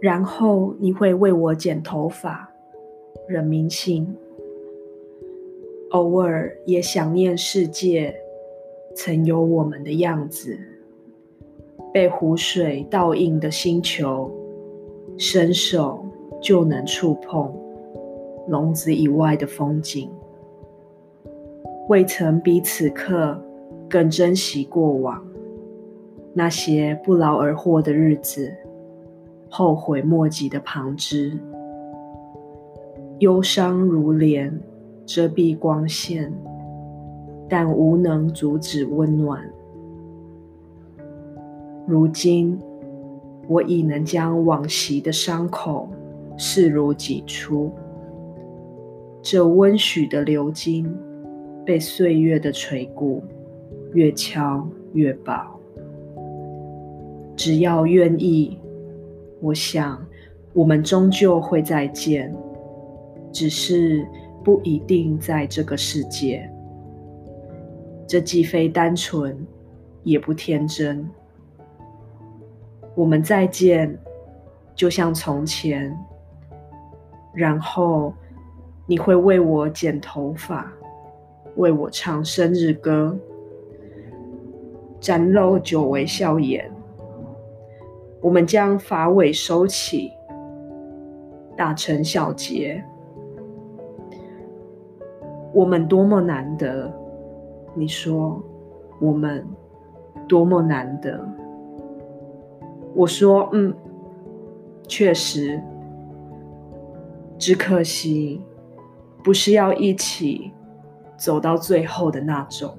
然后你会为我剪头发，人民信。偶尔也想念世界曾有我们的样子，被湖水倒映的星球，伸手就能触碰笼子以外的风景。未曾比此刻更珍惜过往那些不劳而获的日子。后悔莫及的旁支，忧伤如帘遮蔽光线，但无能阻止温暖。如今，我已能将往昔的伤口视如己出。这温煦的流金，被岁月的锤鼓越敲越薄。只要愿意。我想，我们终究会再见，只是不一定在这个世界。这既非单纯，也不天真。我们再见，就像从前。然后，你会为我剪头发，为我唱生日歌，展露久违笑颜。我们将发尾收起，打成小结。我们多么难得！你说，我们多么难得！我说，嗯，确实。只可惜，不是要一起走到最后的那种。